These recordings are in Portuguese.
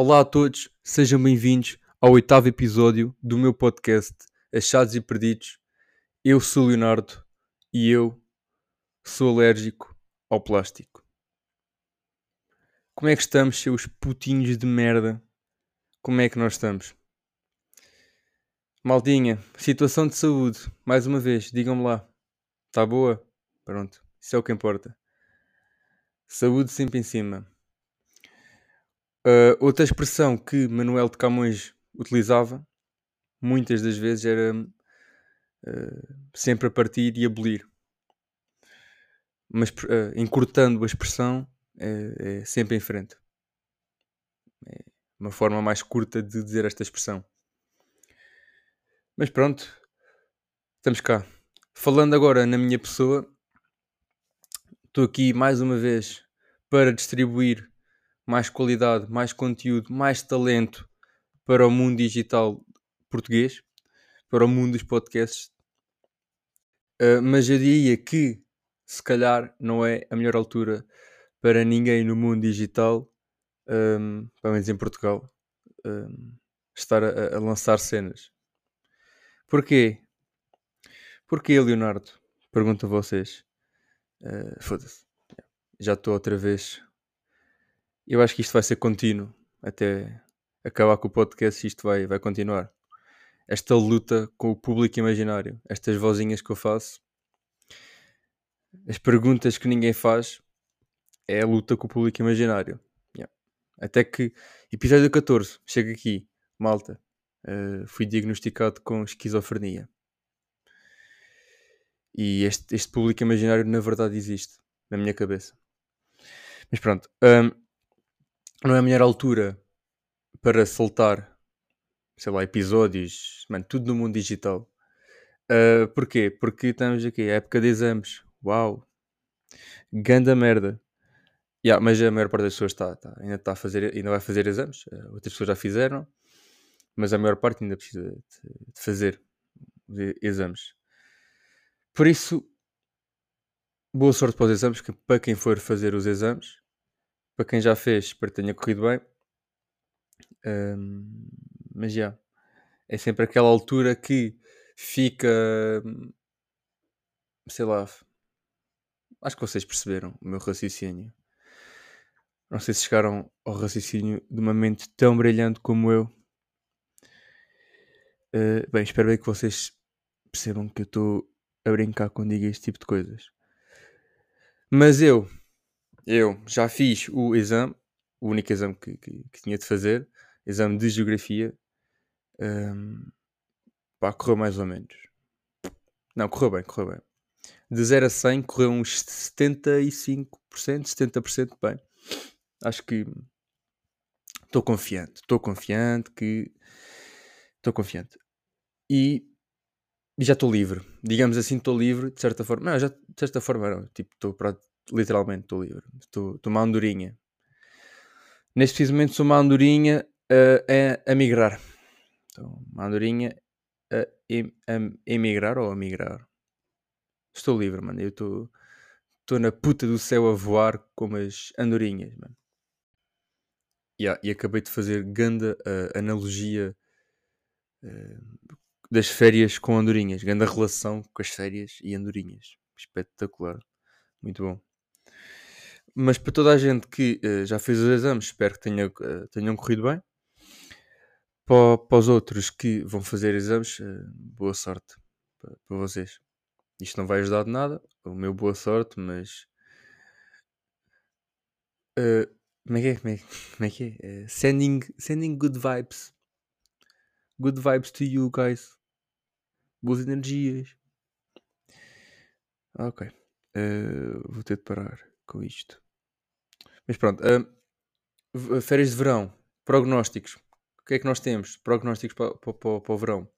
Olá a todos, sejam bem-vindos ao oitavo episódio do meu podcast Achados e Perdidos. Eu sou Leonardo e eu sou alérgico ao plástico. Como é que estamos, seus putinhos de merda? Como é que nós estamos? Maldinha, situação de saúde, mais uma vez, digam-me lá. Está boa? Pronto, isso é o que importa. Saúde sempre em cima. Uh, outra expressão que Manuel de Camões utilizava, muitas das vezes, era uh, sempre a partir e abolir. Mas uh, encurtando a expressão, é, é, sempre em frente. É uma forma mais curta de dizer esta expressão. Mas pronto, estamos cá. Falando agora na minha pessoa, Estou aqui mais uma vez para distribuir mais qualidade, mais conteúdo, mais talento para o mundo digital português, para o mundo dos podcasts. Uh, mas eu diria que se calhar não é a melhor altura para ninguém no mundo digital, um, pelo menos em Portugal, um, estar a, a, lançar cenas. Porquê? Porquê, Leonardo? Pergunto a vocês. Uh, Foda-se. Já estou outra vez. Eu acho que isto vai ser contínuo até acabar com o podcast. Isto vai, vai continuar. Esta luta com o público imaginário, estas vozinhas que eu faço, as perguntas que ninguém faz, é a luta com o público imaginário. Yeah. Até que episódio 14 chega aqui, malta. Uh, fui diagnosticado com esquizofrenia. E este, este público imaginário na verdade existe na minha cabeça. Mas pronto, um, não é a melhor altura para soltar, sei lá, episódios, mano, tudo no mundo digital. Uh, porquê? Porque estamos aqui, é época de exames. Uau! Ganda merda. Yeah, mas a maior parte das pessoas está, tá, ainda está a fazer, ainda vai fazer exames. Uh, outras pessoas já fizeram, mas a maior parte ainda precisa de, de fazer exames. Por isso, boa sorte para os exames, que, para quem for fazer os exames. Para quem já fez, espero que tenha corrido bem. Um, mas já, é sempre aquela altura que fica, sei lá, acho que vocês perceberam o meu raciocínio. Não sei se chegaram ao raciocínio de uma mente tão brilhante como eu. Uh, bem, espero bem que vocês percebam que eu estou a brincar quando digo este tipo de coisas. Mas eu, eu já fiz o exame, o único exame que, que, que tinha de fazer, exame de geografia. Um, pá, correu mais ou menos. Não, correu bem, correu bem. De 0 a 100 correu uns 75%, 70% bem. Acho que estou confiante. Estou confiante que. Estou confiante. E já estou livre. Digamos assim, estou livre, de certa forma. Não, já, de certa forma, não. Tipo, estou literalmente, estou livre. Estou uma andorinha. Neste preciso momento sou uma andorinha uh, a, a migrar. Então, uma andorinha a, a, emigrar ou a migrar. Estou livre, mano. Eu estou na puta do céu a voar como as andorinhas, mano. Yeah, e acabei de fazer ganda uh, analogia uh, das férias com andorinhas. Grande relação com as férias e andorinhas. Espetacular. Muito bom. Mas para toda a gente que uh, já fez os exames, espero que tenha, uh, tenham corrido bem. Para, para, os outros que vão fazer exames, uh, boa sorte para, para, vocês. Isto não vai ajudar de nada. O meu boa sorte, mas. como é que é? Como é, como é que é? sending, sending good vibes. Good vibes to you guys boas energias. Ok. Uh, vou ter de parar com isto. Mas pronto. Uh, férias de verão. Prognósticos. O que é que nós temos? Prognósticos para, o verão.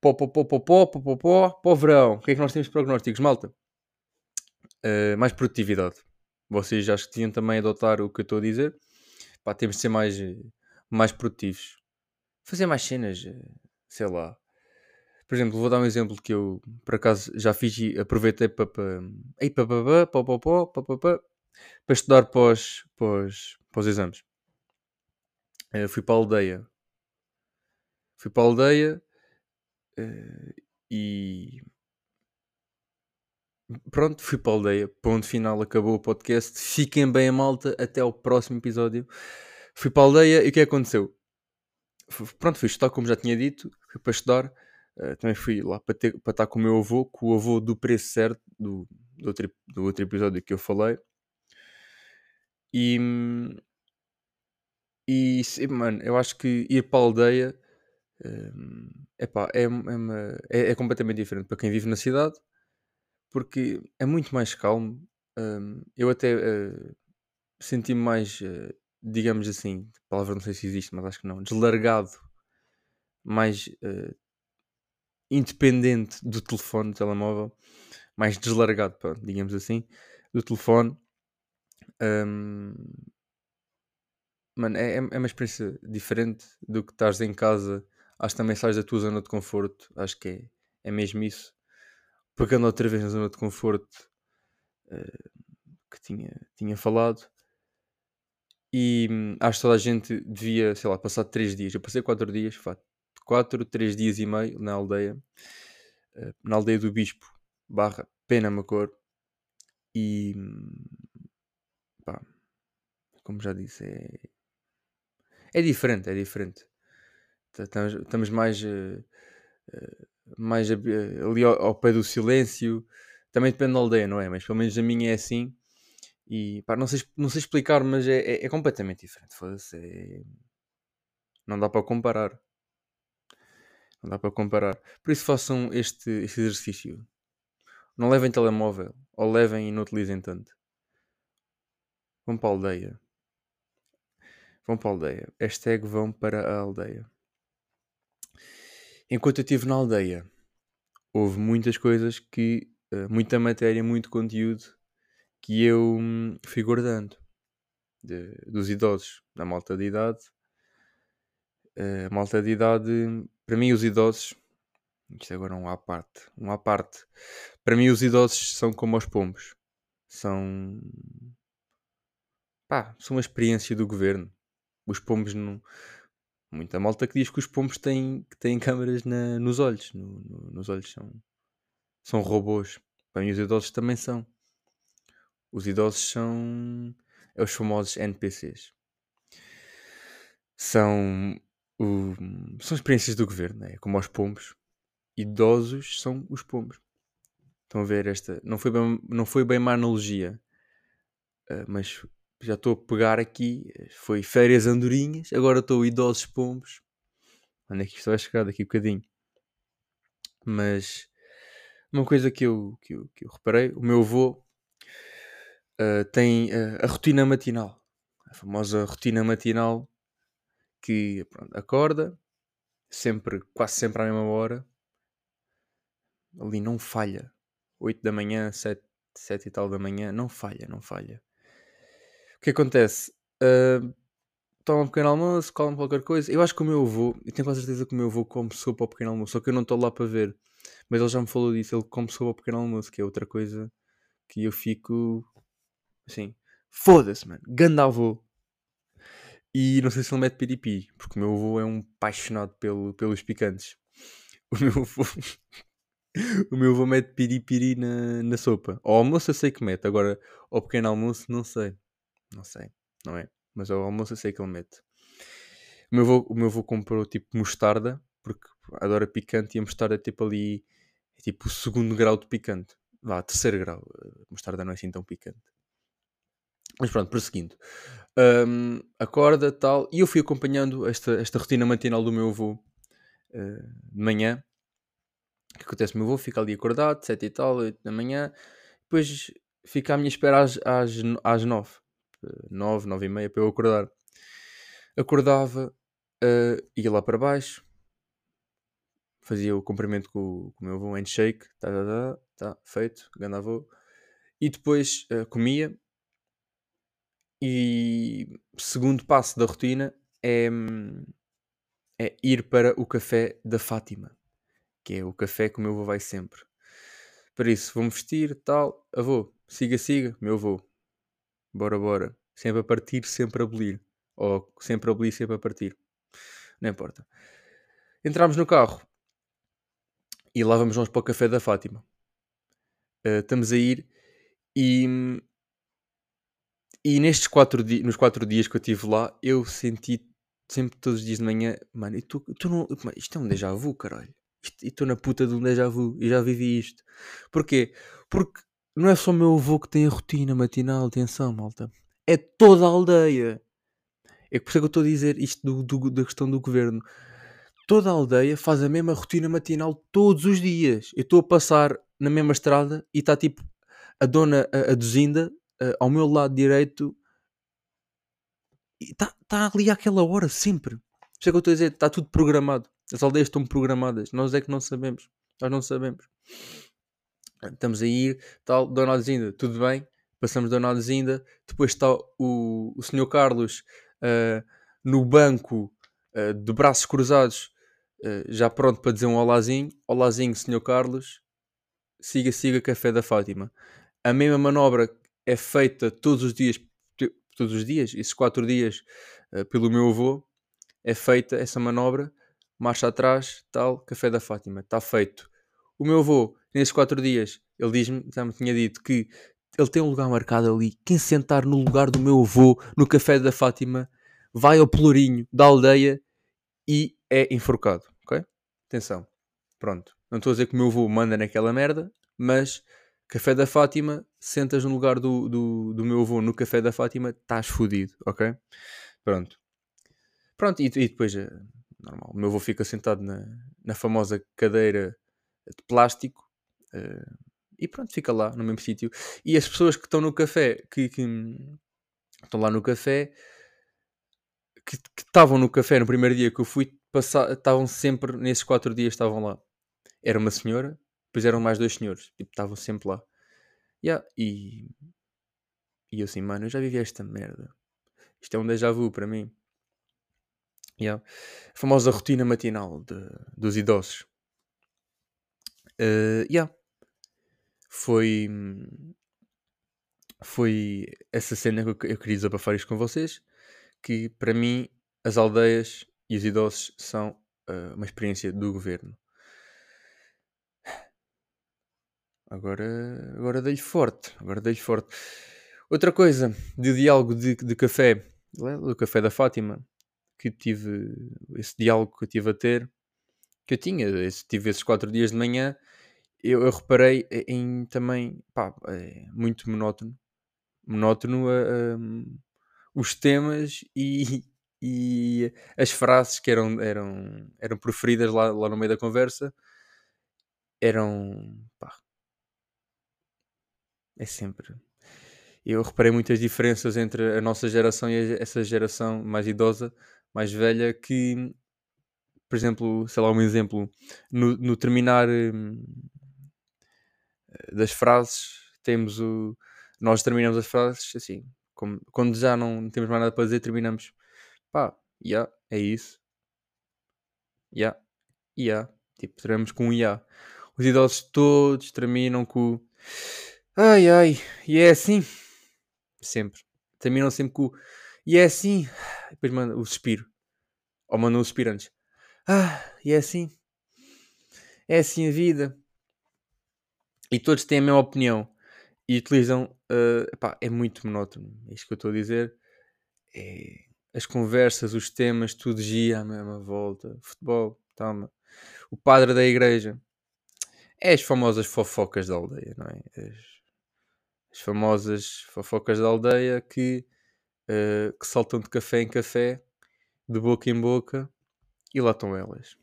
Pó, pó, pó, pó, pó, pó, pó, pó, verão. O que é que nós temos de prognósticos? Malta. Uh, mais produtividade. Vocês já tinham também adotar o que eu estou a dizer. Pá, temos de ser mais, mais produtivos. Fazer mais cenas. Sei lá por exemplo, vou dar um exemplo que eu por acaso já fiz e aproveitei para, para, para, para, para, para, para, para estudar para os, para, os, para os exames. Uh, fui para a aldeia. Fui para a aldeia uh, e pronto, fui para a aldeia. Ponto final, acabou o podcast. Fiquem bem malta. Até ao próximo episódio. Fui para a aldeia e o que aconteceu? Pronto, fui estudar, como já tinha dito. Fui para estudar. Uh, também fui lá para, ter, para estar com o meu avô, com o avô do preço certo, do, do, outro, do outro episódio que eu falei. E, e mano, eu acho que ir para a aldeia um, epá, é, é, uma, é, é, completamente diferente para quem vive na cidade, porque é muito mais calmo. Um, eu até uh, senti-me mais, uh, digamos assim, palavra não sei se existe, mas acho que não, deslargado, mais uh, independente do telefone, do telemóvel, mais deslargado, pronto, digamos assim, do telefone. Um, mano, é, é, é uma experiência diferente do que estás em casa. Acho que também sais da tua zona de conforto. Acho que é, é mesmo isso. Pegando outra vez na zona de conforto uh, que tinha, tinha falado. E hum, acho que toda a gente devia, sei lá, passar 3 dias. Eu passei 4 dias, 4, 3 dias e meio na aldeia. Uh, na aldeia do Bispo, barra Pena Macor. E hum, como já disse, é, é diferente, é diferente. Estamos, mais, uh, mais uh, ali ao, ao, pé do silêncio. Também depende da aldeia, não é? Mas pelo menos a minha é assim. E pá, não sei, não sei explicar, mas é, é, é completamente diferente. É... Não dá para comparar. Não dá para comparar. Por isso façam este, este exercício. Não levem telemóvel. Ou levem e não utilizem tanto. Vão para a aldeia. Vão para a aldeia. Hashtag vão para a aldeia. Enquanto eu estive na aldeia, houve muitas coisas que. Uh, muita matéria, muito conteúdo que eu hum, fui guardando de, dos idosos, da malta de idade. Uh, malta de idade, para mim, os idosos. Isto agora é um à parte. Um à parte. Para mim, os idosos são como os pombos. São pá, são uma experiência do governo. Os pombos não. Muita malta que diz que os pombos têm, que têm câmaras na, nos olhos. No, no, nos olhos são, são robôs. Mim, os idosos também são. Os idosos são é os famosos NPCs. São, o, são experiências do governo, é como os pombos. Idosos são os pombos. Estão a ver esta. Não foi bem, não foi bem uma analogia, uh, mas já estou a pegar aqui, foi férias andorinhas, agora estou idosos pombos. Onde é que isto vai chegar daqui a um bocadinho? Mas uma coisa que eu, que eu, que eu reparei, o meu avô uh, tem uh, a rotina matinal, a famosa rotina matinal que pronto, acorda sempre, quase sempre à mesma hora, ali não falha, 8 da manhã, 7, 7 e tal da manhã, não falha, não falha. O que acontece? Uh, toma um pequeno almoço, come qualquer coisa. Eu acho que o meu avô, e tenho quase certeza que o meu avô come sopa ao pequeno almoço, só que eu não estou lá para ver. Mas ele já me falou disso, ele come sopa ao pequeno almoço, que é outra coisa que eu fico assim, foda-se, mano, ganda avô. E não sei se ele mete piripiri, porque o meu avô é um apaixonado pelo, pelos picantes. O meu avô. o meu avô mete piripiri na, na sopa. Ao almoço eu sei que mete, agora ao pequeno almoço não sei. Não sei, não é? Mas ao almoço eu sei que ele mete. O meu avô, comprou tipo mostarda, porque adora picante e a mostarda é tipo ali, é tipo o segundo grau de picante. Vá, terceiro grau. A mostarda não é assim tão picante. Mas pronto, prosseguindo. Um, acorda, tal. E eu fui acompanhando esta, esta rotina matinal do meu avô uh, de manhã. O que acontece? O meu avô fica ali acordado, sete e tal, oito da manhã. Depois fica à minha espera às, às, às nove. 9, 9 e meia para eu acordar. Acordava, uh, ia lá para baixo, fazia o cumprimento com, com o meu avô, handshake, tá, tá, tá, tá feito, grande avô. E depois uh, comia. E segundo passo da rotina é, é ir para o café da Fátima, que é o café que o meu avô vai sempre. Para isso, vou-me vestir, tal, avô, siga, siga, meu avô, bora, bora. Sempre a partir, sempre a abolir. Ou sempre a polícia para partir. Não importa. Entramos no carro. E lá vamos nós para o café da Fátima. Uh, estamos a ir e, e nestes quatro nos quatro dias que eu estive lá, eu senti sempre todos os dias de manhã, mano, e tu, tu não, isto é um déjà vu, caralho. E estou na puta de um déjà vu e já vivi isto. Porquê? Porque não é só meu avô que tem a rotina matinal, atenção, malta. É toda a aldeia. É por isso que eu estou a dizer isto do, do, da questão do governo. Toda a aldeia faz a mesma rotina matinal todos os dias. Eu estou a passar na mesma estrada e está tipo a dona a, a ao meu lado direito está tá ali àquela hora sempre. Isso é que eu estou a dizer, está tudo programado. As aldeias estão programadas. Nós é que não sabemos. Nós não sabemos. Estamos a ir, tal, Dona Alzinda, tudo bem? Passamos Dona Alzinda. Depois está o, o Sr. Carlos uh, no banco, uh, de braços cruzados, uh, já pronto para dizer um olazinho. Olazinho, Sr. Carlos. Siga, siga, Café da Fátima. A mesma manobra é feita todos os dias, todos os dias, esses quatro dias, pelo meu avô. É feita essa manobra marcha atrás, tal, Café da Fátima, está feito. O meu avô, nesses quatro dias, ele diz-me, já me tinha dito que ele tem um lugar marcado ali. Quem sentar no lugar do meu avô, no Café da Fátima, vai ao pelourinho da aldeia e é enforcado, ok? Atenção. Pronto. Não estou a dizer que o meu avô manda naquela merda, mas Café da Fátima, sentas no lugar do, do, do meu avô no Café da Fátima, estás fodido, ok? Pronto. Pronto, e, e depois eh, normal. O meu avô fica sentado na, na famosa cadeira de plástico uh, e pronto, fica lá no mesmo sítio. E as pessoas que estão no café, que, que estão lá no café, que estavam no café no primeiro dia que eu fui, estavam sempre, nesses quatro dias estavam lá. Era uma senhora, depois eram mais dois senhores, tipo, estavam sempre lá. Yeah, e, e eu assim, mano, eu já vivi esta merda. Isto é um déjà vu para mim. Yeah. A famosa rotina matinal de, dos idosos. Uh, yeah. Foi. Foi essa cena que eu, queria desabafar isto com vocês. Que para mim, as aldeias e os idosos são uh, uma experiência do governo. Agora, agora dei-lhe forte. Agora dei-lhe forte. Outra coisa, de diálogo de, de café, do café da Fátima, que tive, esse diálogo que eu tive a ter, que eu tinha, esse, tive esses quatro dias de manhã, eu, eu reparei em também, pá, é muito monótono, monótono os temas e, e as frases que eram, eram, eram proferidas lá, lá no meio da conversa eram, pá, é sempre. Eu reparei muitas diferenças entre a nossa geração e essa geração mais idosa mais velha que, por exemplo, sei lá, um exemplo, no, no terminar hum, das frases, temos o. Nós terminamos as frases assim, como, quando já não temos mais nada para dizer, terminamos. Pá, yeah, é isso. Yeah. Yeah. Tipo, terminamos com um já. Os idosos todos terminam com ai ai, e é assim. Sempre. Terminam sempre com e é assim. Depois manda o suspiro. Ou manda um suspiro antes. Ah, e é assim. É assim a vida. E todos têm a mesma opinião. E utilizam. Uh, é muito monótono. É isto que eu estou a dizer. É, as conversas, os temas, tudo gira à mesma volta. Futebol, toma. O padre da igreja. É as famosas fofocas da aldeia, não é? As, as famosas fofocas da aldeia que uh, que saltam de café em café, de boca em boca, e lá estão elas.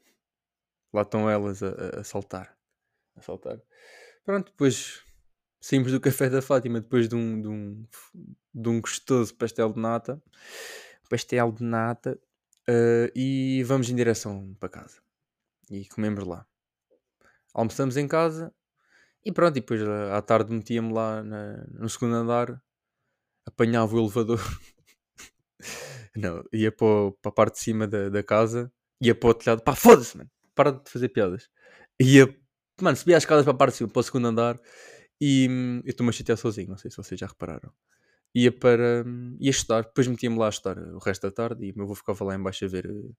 Lá estão elas a, a, saltar. A saltar. Pronto, depois saímos do café da Fátima depois de um, de um, de um gostoso pastel de nata. Pastel de nata. Uh, e vamos em direção para casa. E comemos lá. Almoçamos em casa e pronto, e depois à tarde metia-me lá na, no segundo andar, apanhava o elevador Não, ia para, para a parte de cima da, da casa, ia para o telhado, pá, foda-se, mano, para de fazer piadas. Ia, mano, subia as escadas para a parte de cima, para o segundo andar, e hum, eu estou-me a chatear sozinho, não sei se vocês já repararam. ia para. ia estudar. Depois metia-me lá a estudar o resto da tarde e o meu avô ficava lá embaixo a ver. Uh,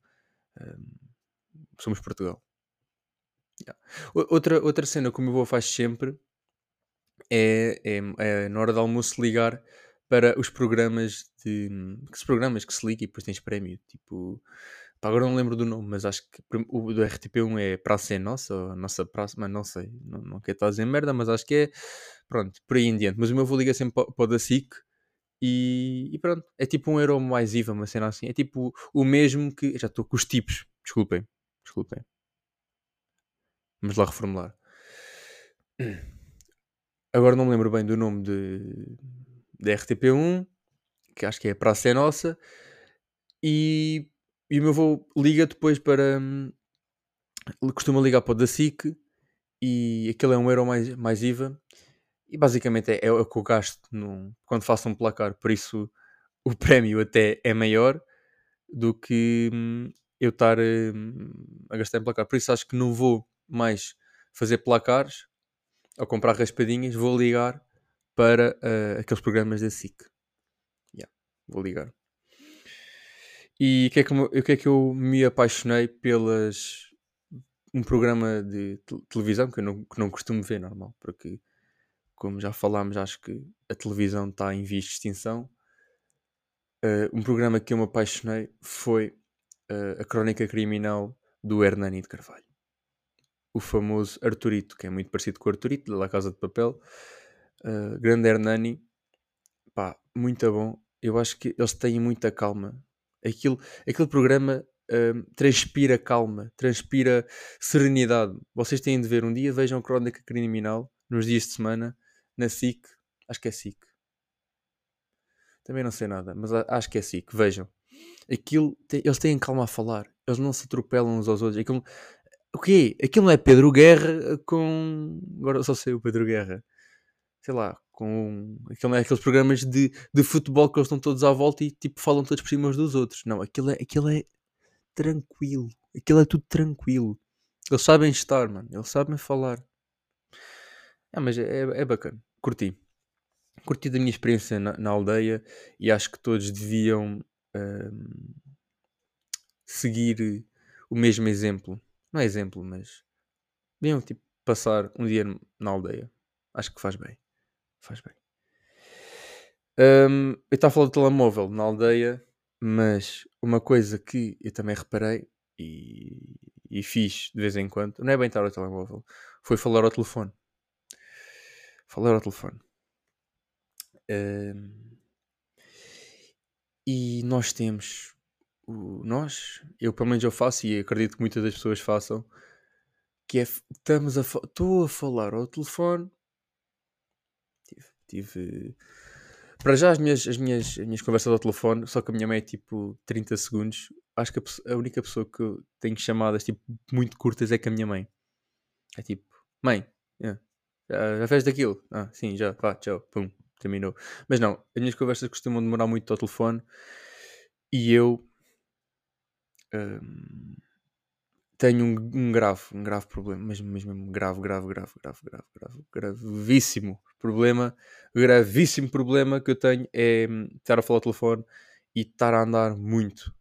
Somos Portugal. Yeah. Outra, outra cena que o meu avô faz sempre é, é, é, na hora do almoço ligar para os programas de. Que programas que se liga e depois tens prémio. Tipo. Agora não lembro do nome, mas acho que o do RTP1 é Praça é Nossa, ou Nossa Praça, mas não sei, não, não quero estar a dizer merda, mas acho que é. Pronto, por aí em diante. Mas o meu avô liga sempre para, para o da SIC e, e, pronto. É tipo um euro mais IVA, uma cena assim. É tipo o mesmo que. Já estou com os tipos, desculpem, desculpem. Vamos lá reformular. Agora não me lembro bem do nome de, de RTP1, que acho que é Praça é Nossa, e, e o meu avô liga depois para. Hum, costuma ligar para o da SIC e aquele é um euro mais, mais IVA. E basicamente é, é o que eu gasto no, quando faço um placar, por isso o prémio até é maior do que hum, eu estar hum, a gastar em placar. Por isso acho que não vou mais fazer placares ou comprar raspadinhas, vou ligar para uh, aqueles programas da SIC. Yeah, vou ligar. E o que, é que, que é que eu me apaixonei pelas. Um programa de televisão que eu não, que não costumo ver normal, porque, como já falámos, acho que a televisão está em vias de extinção. Uh, um programa que eu me apaixonei foi uh, a Crónica Criminal do Hernani de Carvalho o famoso Arturito, que é muito parecido com o Arturito, da La Casa de Papel. Uh, grande Hernani, pá, muito bom. Eu acho que eles têm muita calma. Aquilo, aquele programa uh, transpira calma, transpira serenidade. Vocês têm de ver um dia, vejam Crónica Criminal nos dias de semana, na SIC. Acho que é SIC. Também não sei nada, mas acho que é SIC. Vejam. Aquilo, eles têm calma a falar. Eles não se atropelam uns aos outros. Aquilo, o quê? Aquilo não é Pedro Guerra com. Agora só sei o Pedro Guerra. Sei lá, com. Aqueles programas de, de futebol que eles estão todos à volta e tipo falam todos por cima uns dos outros. Não, aquilo é, aquilo é tranquilo. Aquilo é tudo tranquilo. Eles sabem estar, mano. Eles sabem falar. É, mas é, é bacana. Curti. Curti da minha experiência na, na aldeia e acho que todos deviam hum, seguir o mesmo exemplo não é exemplo, mas deviam tipo, passar um dia na aldeia. Acho que faz bem. Faz bem. Um, eu estava a falar do telemóvel na aldeia, mas uma coisa que eu também reparei e, e fiz de vez em quando, não é bem estar ao telemóvel, foi falar ao telefone. Falar ao telefone. Um, e nós temos nós, eu pelo menos eu faço e acredito que muitas das pessoas façam, que é estamos a estou a falar ao telefone. Tive, para já as minhas, as, minhas, as minhas conversas ao telefone, só que a minha mãe é tipo 30 segundos. Acho que a, a única pessoa que eu tenho chamadas tipo, muito curtas é com a minha mãe. É tipo, mãe, yeah, já, já fez daquilo? Ah, sim, já, vá, tchau, pum, terminou. Mas não, as minhas conversas costumam demorar muito ao telefone e eu tenho um, um, grave, um grave problema, mesmo, mesmo grave, grave, grave, grave, grave, grave, gravíssimo problema, gravíssimo problema que eu tenho é hum, estar a falar ao telefone e estar a andar muito.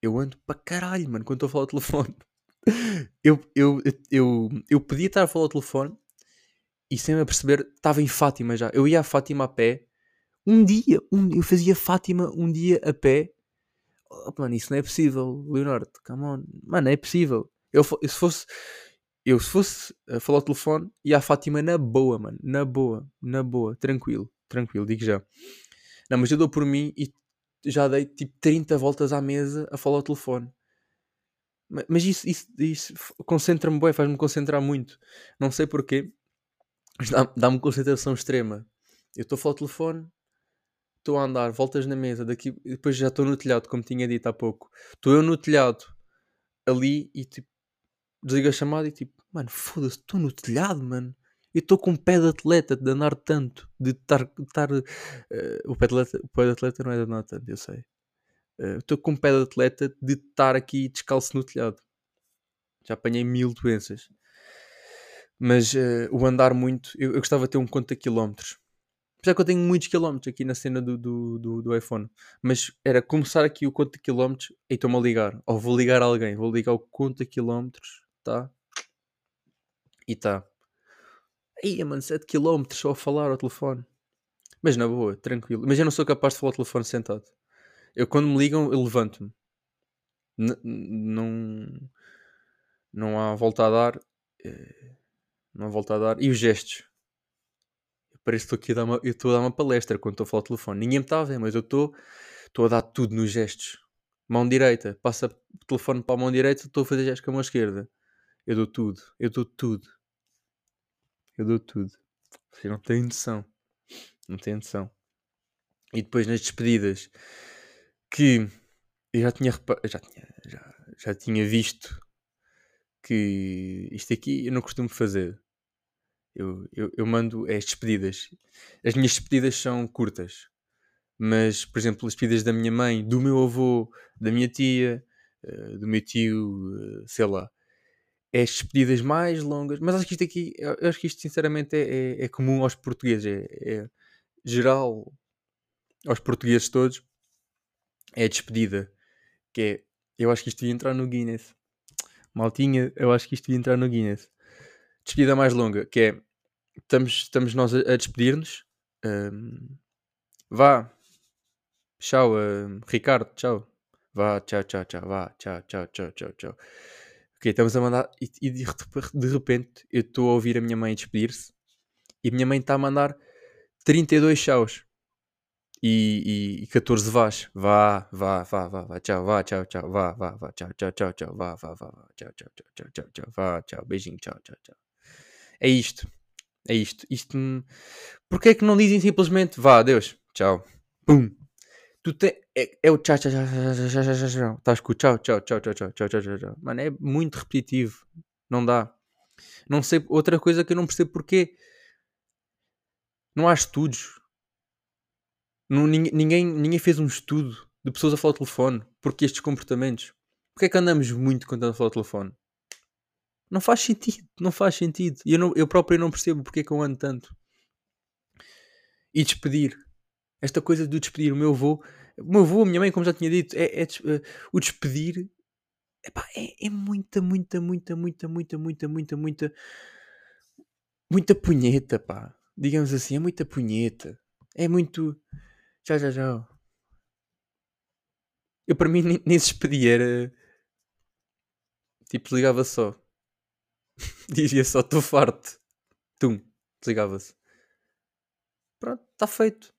Eu ando para caralho, mano, quando estou a falar ao telefone. eu, eu, eu, eu podia estar a falar ao telefone e sem me aperceber, estava em Fátima já. Eu ia a Fátima a pé. Um dia, um, eu fazia Fátima um dia a pé oh, mano, isso não é possível, Leonardo, come on, mano, é possível. Eu, se fosse, eu se fosse a falar ao telefone, ia à Fátima na boa, mano, na boa, na boa, tranquilo, tranquilo, digo já. Não, mas eu dou por mim e já dei tipo 30 voltas à mesa a falar ao telefone. Mas isso, isso, isso concentra-me bem, faz-me concentrar muito. Não sei porquê, mas dá-me concentração extrema. Eu estou a falar ao telefone, estou a andar voltas na mesa, daqui, depois já estou no telhado, como tinha dito há pouco. Estou eu no telhado, ali, e tipo, desligo a chamada e tipo, mano, foda-se, estou no telhado, mano. Eu estou com um pé de atleta de andar tanto, de estar. Uh, o, pé de atleta, o pé de atleta não é de andar tanto, eu sei. Eh, estou uh, com um pé de atleta de estar aqui descalço no telhado. Já apanhei mil doenças. Mas uh, o andar muito, eu, eu gostava de ter um conta quilómetros Apesar que eu tenho muitos quilómetros aqui na cena do, do, do, do iPhone. Mas era começar aqui o conto de quilómetros e estou-me a ligar. Ou vou ligar a alguém. Vou ligar o conto de quilómetros. Tá? E tá. Aí, mano, 7 km só a falar ao telefone. Mas na boa, tranquilo. Mas eu não sou capaz de falar ao telefone sentado. Eu quando me ligam, eu levanto-me. Não. Não há volta a dar. Eh, não há volta a dar. E os gestos. Parece que estou aqui a dar uma, eu estou a dar uma palestra quando estou a falar ao telefone. Ninguém me está a ver, mas eu estou, estou a dar tudo nos gestos. Mão direita, passa o telefone para a mão direita, estou a fazer gestos com a mão esquerda. Eu dou tudo, eu dou tudo. Eu dou tudo. Vocês não têm noção. Não têm noção. E depois nas despedidas, que eu já tinha, já tinha, já, já tinha visto que isto aqui eu não costumo fazer. Eu, eu, eu mando as despedidas. As minhas despedidas são curtas. Mas, por exemplo, as despedidas da minha mãe, do meu avô, da minha tia, uh, do meu tio, uh, sei lá. É as despedidas mais longas. Mas acho que isto aqui, eu acho que isto sinceramente é, é, é comum aos portugueses. É, é, geral aos portugueses todos. É a despedida. Que é, eu acho que isto devia entrar no Guinness. Maltinha, eu acho que isto devia entrar no Guinness. Despedida mais longa, que é estamos, estamos nós a, a despedir-nos. Um, vá. Tchau, um, Ricardo, tchau. Vá, tchau, tchau, tchau. Vá, tchau, tchau, tchau, tchau, tchau. Ok, estamos a mandar. E, e de, repente eu estou a ouvir a minha mãe despedir-se e a minha mãe está a mandar 32 tchauz e, e, e 14 vás. Vá, vá, vá, vá, vá, tchau, vá, tchau, tchau, vá, vá, vá, tchau, tchau, tchau, tchau, vá, vá, vá, vá, tchau, tchau, tchau, tchau, tchau, tchau, vá, tchau, beijinho, tchau, tchau, tchau. É isto. É isto. isto me... Porquê é que não dizem simplesmente vá, adeus, tchau, pum? Tu te... é, é o tchau, tchau, tchau, tchau, tchau, tchau, tchau, Estás com o tchau, tchau, tchau, tchau, tchau, tchau, tchau, tchau. Mano, é muito repetitivo. Não dá. Não sei, outra coisa que eu não percebo porquê. Não há estudos. Não, ninguém, ninguém fez um estudo de pessoas a falar ao telefone. Porque estes comportamentos. Porquê é que andamos muito quando andamos a falar ao telefone? Não faz sentido, não faz sentido. E eu, não, eu próprio não percebo porque é que eu ando tanto. E despedir. Esta coisa do despedir. O meu avô, o meu avô, a minha mãe, como já tinha dito, é, é uh, o despedir epá, é, é muita, muita, muita, muita, muita, muita, muita, muita, muita punheta, pá. Digamos assim, é muita punheta. É muito. Já, já, já. Eu para mim nem, nem se despedia, era. Tipo, ligava só. Dizia só, estou farto. Tum, desligava-se. Pronto, está feito.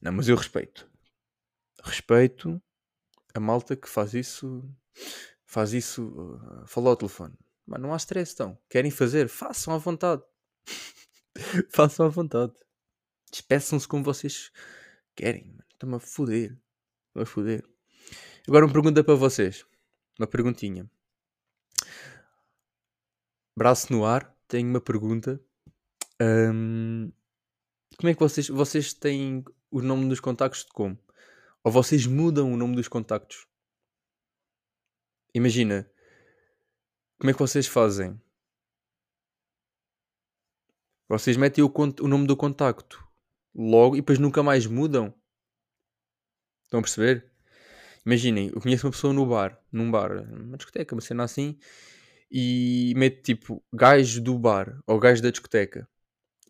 Não, mas eu respeito. Respeito a malta que faz isso. Faz isso. Uh, fala ao telefone. Mas não há stress, então. Querem fazer? Façam à vontade. façam à vontade. Despeçam-se como vocês querem. Estão-me a foder. Estão a foder. Agora uma pergunta para vocês. Uma perguntinha braço no ar, tenho uma pergunta. Um, como é que vocês, vocês têm o nome dos contactos de como? Ou vocês mudam o nome dos contactos? Imagina, como é que vocês fazem? Vocês metem o, o nome do contacto logo e depois nunca mais mudam? Estão a perceber? Imaginem, eu conheço uma pessoa no bar, num bar, uma discoteca, uma cena assim, e mete tipo gajo do bar ou gajo da discoteca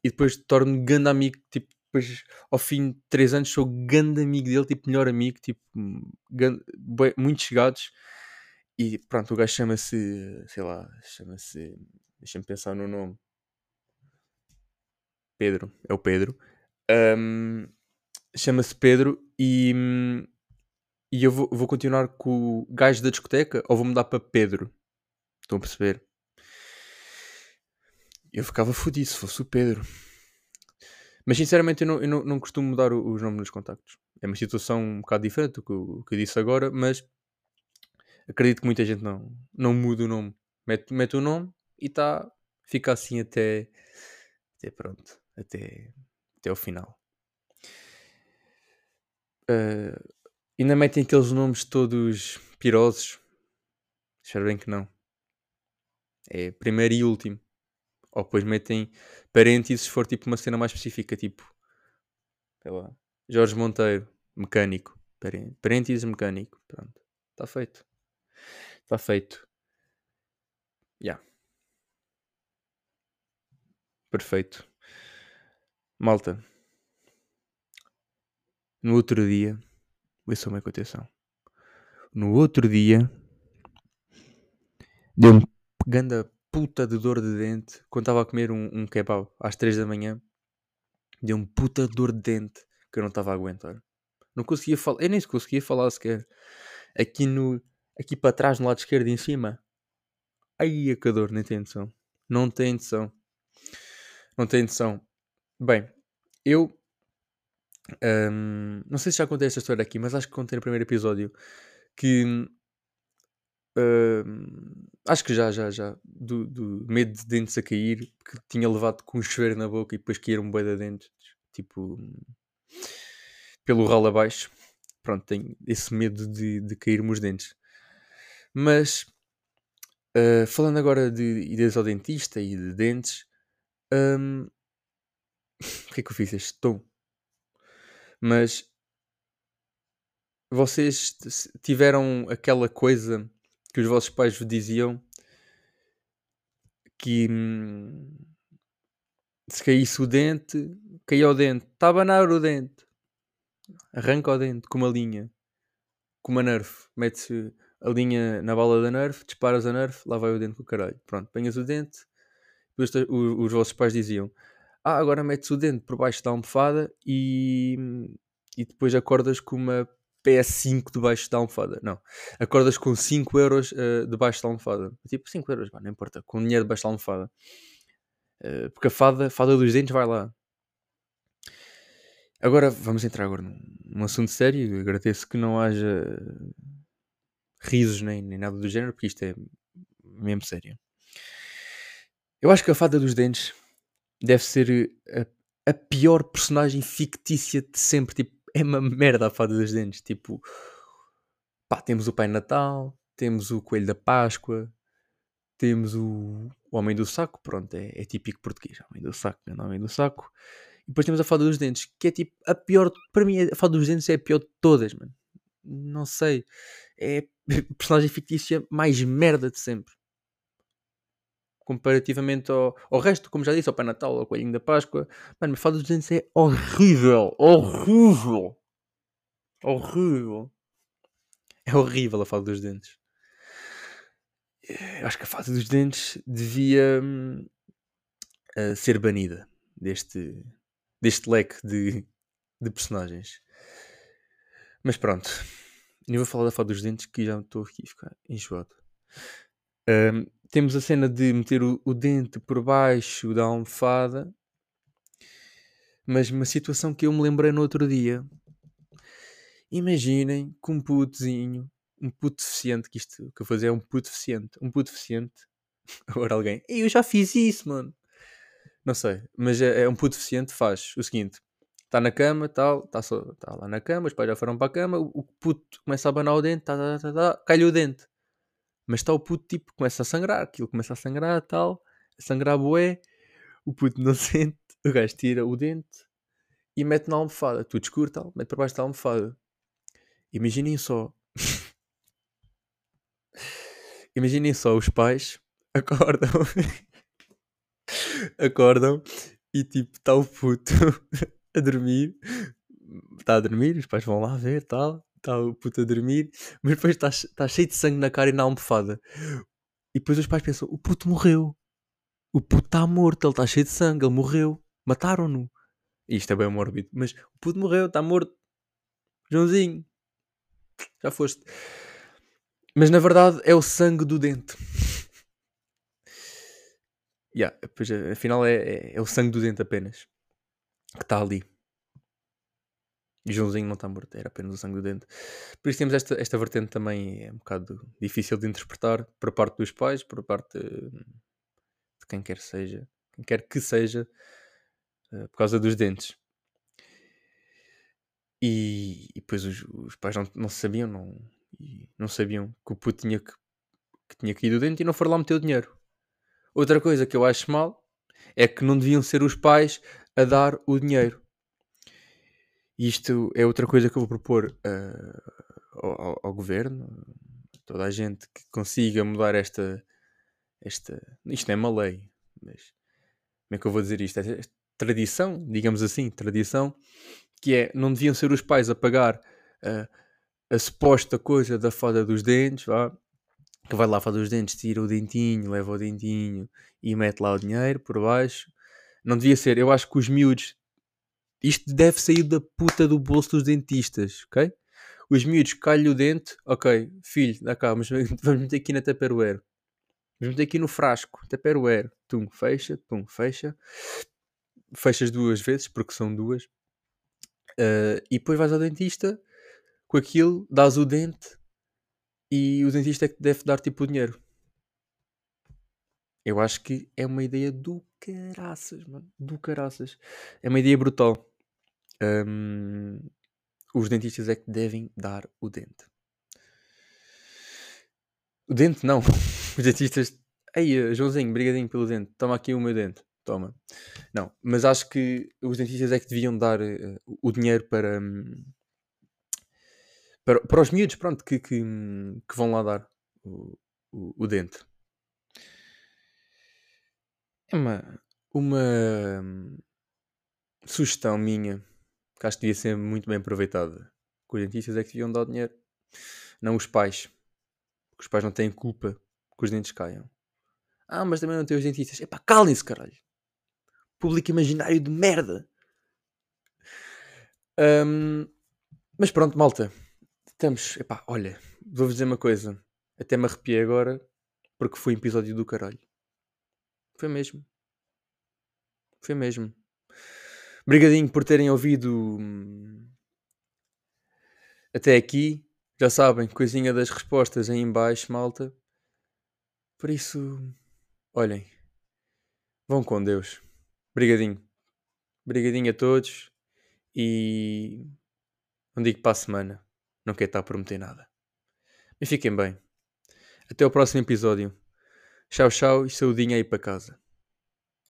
e depois torno grande amigo, tipo, depois ao fim de 3 anos sou grande amigo dele, tipo, melhor amigo, tipo, grande, muito chegados. E pronto, o gajo chama-se, sei lá, chama-se, deixa-me pensar no nome. Pedro, é o Pedro. Um, chama-se Pedro e, e eu vou, vou continuar com o gajo da discoteca ou vou mudar para Pedro? Estão a perceber? Eu ficava fodido se fosse o Pedro. Mas sinceramente eu não, eu não, não costumo mudar os nomes nos contactos. É uma situação um bocado diferente do que, que eu disse agora, mas acredito que muita gente não, não muda o nome. Mete, mete o nome e tá, fica assim até, até pronto, até, até o final. Uh, ainda metem aqueles nomes todos pirosos. Espero bem que não. É primeiro e último. Ou depois metem parênteses se for tipo uma cena mais específica, tipo, sei lá, Jorge Monteiro, mecânico. Parênteses mecânico. Pronto. Está feito. Está feito. Já. Yeah. Perfeito. Malta. No outro dia. Ouçam uma atenção. No outro dia. Deu-me pegando a puta de dor de dente quando estava a comer um, um kebab às 3 da manhã. Deu-me puta de dor de dente que eu não estava a aguentar. Não conseguia falar. Eu nem conseguia falar sequer. Aqui no. Aqui para trás, no lado esquerdo, em cima. Aí a que dor, nem tem noção. Não tem noção. Não tem noção. Bem, eu. Um, não sei se já contei esta história aqui, mas acho que contei no primeiro episódio que Uh, acho que já, já, já. Do, do, medo de dentes a cair, que tinha levado com um chuveiro na boca e depois caíram um boi de dentes, tipo, pelo ralo abaixo. Pronto, tenho esse medo de, de cair-me os dentes. Mas, uh, falando agora de idas ao dentista e de dentes, um, o que é que eu fiz este tom? Mas vocês tiveram aquela coisa que os vossos pais vos diziam que hum, se caísse o dente, caía o dente, está a o dente, arranca o dente com uma linha, com uma nerf, mete-se a linha na bala da nerf, disparas a nerf, lá vai o dente com o caralho. Pronto, apanhas o dente, os, os vossos pais diziam: Ah, agora metes o dente por baixo da almofada e, hum, e depois acordas com uma PS5 debaixo da almofada. Não. Acordas com 5 euros uh, debaixo da almofada. Tipo, 5 euros, não importa. Com dinheiro debaixo da almofada. Uh, porque a fada, fada dos dentes vai lá. Agora, vamos entrar agora num, num assunto sério. Eu agradeço que não haja risos nem, nem nada do género, porque isto é mesmo sério. Eu acho que a fada dos dentes deve ser a, a pior personagem fictícia de sempre. Tipo, é uma merda a fada dos dentes. Tipo, pá, temos o Pai Natal, temos o Coelho da Páscoa, temos o, o Homem do Saco, pronto, é, é típico português. Homem do Saco, não Homem do Saco. E depois temos a fada dos dentes, que é tipo a pior, para mim, a fada dos dentes é a pior de todas, mano. Não sei. É a personagem fictícia mais merda de sempre comparativamente ao, ao resto, como já disse, ao Pai Natal, ao Coelhinho da Páscoa. Mano, Fada dos Dentes é horrível, horrível, horrível. É horrível a Fada dos Dentes. Eu acho que a Fada dos Dentes devia uh, ser banida deste, deste leque de, de personagens. Mas pronto, nem vou falar da Fada dos Dentes que já estou aqui a ficar enjoado. Um, temos a cena de meter o, o, dente por baixo da almofada, mas uma situação que eu me lembrei no outro dia. Imaginem que um putozinho, um puto deficiente, que isto que eu fazer é um puto deficiente, um puto deficiente. Agora alguém, eu já fiz isso, mano. Não sei, mas é, é um puto deficiente faz o seguinte: está na cama, tal, está tá lá na cama, os pais já foram para a cama, o, o puto começa a abanar o dente, tá, tá, tá, tá, cai-lhe o dente. Mas está o puto, tipo, começa a sangrar, aquilo começa a sangrar, tal, a sangrar bué, o puto não sente, o gajo tira o dente e mete na almofada, tudo escuro, tal, mete para baixo da almofada. Imaginem só. Imaginem só, os pais acordam, acordam e tipo, está o puto a dormir, está a dormir, os pais vão lá ver, tal, está o puto a dormir, mas depois está tá cheio de sangue na cara e na almofada. E depois os pais pensam: o puto morreu. O puto está morto, ele está cheio de sangue, ele morreu. Mataram-no. Isto é bem mórbido, mas o puto morreu, está morto. Joãozinho, já foste. Mas na verdade é o sangue do dente. yeah, pois, afinal é, é, é o sangue do dente apenas que está ali. Joãozinho não está morto, era apenas o sangue do dente. Por isso temos esta, esta vertente também, é um bocado difícil de interpretar por parte dos pais, por parte de quem quer seja, quem quer que seja, uh, por causa dos dentes. E, e depois os, os, pais não, não sabiam, não, não sabiam que o puto tinha que, que tinha dente e não foram lá meter o dinheiro. Outra coisa que eu acho mal é que não deviam ser os pais a dar o dinheiro. Isto é outra coisa que eu vou propor uh, ao, ao, governo, toda a gente que consiga mudar esta, esta. Isto não é uma lei, mas como é que eu vou dizer isto? Esta tradição, digamos assim, tradição, que é não deviam ser os pais a pagar uh, a suposta coisa da fada dos dentes, vá, que vai lá fazer os dentes, tira o dentinho, leva o dentinho e mete lá o dinheiro por baixo. Não devia ser. Eu acho que os miúdos. Isto deve sair da puta do bolso dos dentistas, ok? Os miúdos calham o dente, ok, filho, dá cá, vamos meter aqui na Tupperware. Vamos meter aqui no frasco, Tupperware. Tum, fecha, tum, fecha. Fechas duas vezes, porque são duas. Uh, e depois vais ao dentista com aquilo, dás o dente e o dentista é que deve dar tipo o dinheiro. Eu acho que é uma ideia do caraças, mano. Do caraças. É uma ideia brutal. Um, os dentistas é que devem dar o dente. O dente não. Os dentistas. Ei, Joãozinho, brigadinho pelo dente. Toma aqui o meu dente. Toma. Não, mas acho que os dentistas é que deviam dar uh, o dinheiro para. Um, para, para os miúdos, pronto, que, que, que vão lá dar o, o, o, dente. É uma, uma hum, sugestão minha que acho que devia ser muito bem aproveitada. Que os dentistas é que deviam dar o dinheiro, não os pais. Porque os pais não têm culpa que os dentes caiam. Ah, mas também não tem os dentistas. Epá, calem-se, caralho. Público imaginário de merda. Um, mas pronto, malta. Estamos, epá, olha, vou-vos dizer uma coisa. Até me arrepiei agora porque foi um episódio do caralho. Foi mesmo. Foi mesmo. Obrigadinho por terem ouvido hum, até aqui. Já sabem, coisinha das respostas aí em baixo, malta. Por isso, olhem, vão com Deus. Obrigadinho. Obrigadinho a todos e não digo para a semana. Não quero estar a prometer nada. Mas fiquem bem. Até o próximo episódio. Tchau, tchau e saudinha aí para casa.